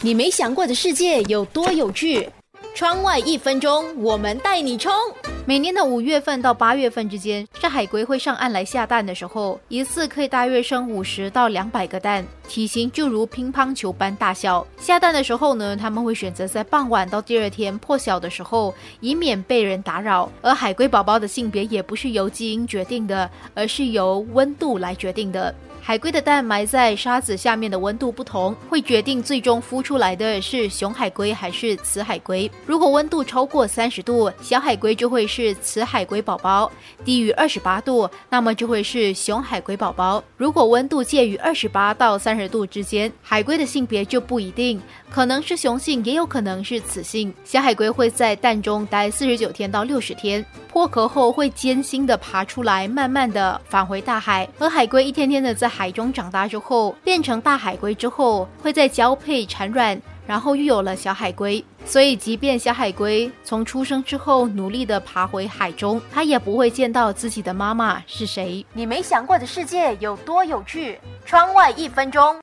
你没想过的世界有多有趣？窗外一分钟，我们带你冲！每年的五月份到八月份之间，是海龟会上岸来下蛋的时候，一次可以大约生五十到两百个蛋，体型就如乒乓球般大小。下蛋的时候呢，他们会选择在傍晚到第二天破晓的时候，以免被人打扰。而海龟宝宝的性别也不是由基因决定的，而是由温度来决定的。海龟的蛋埋在沙子下面的温度不同，会决定最终孵出来的是雄海龟还是雌海龟。如果温度超过三十度，小海龟就会是雌海龟宝宝；低于二十八度，那么就会是雄海龟宝宝。如果温度介于二十八到三十度之间，海龟的性别就不一定，可能是雄性，也有可能是雌性。小海龟会在蛋中待四十九天到六十天，破壳后会艰辛的爬出来，慢慢的返回大海。而海龟一天天的在海中长大之后，变成大海龟之后，会在交配产卵，然后又有了小海龟。所以，即便小海龟从出生之后努力的爬回海中，它也不会见到自己的妈妈是谁。你没想过的世界有多有趣？窗外一分钟。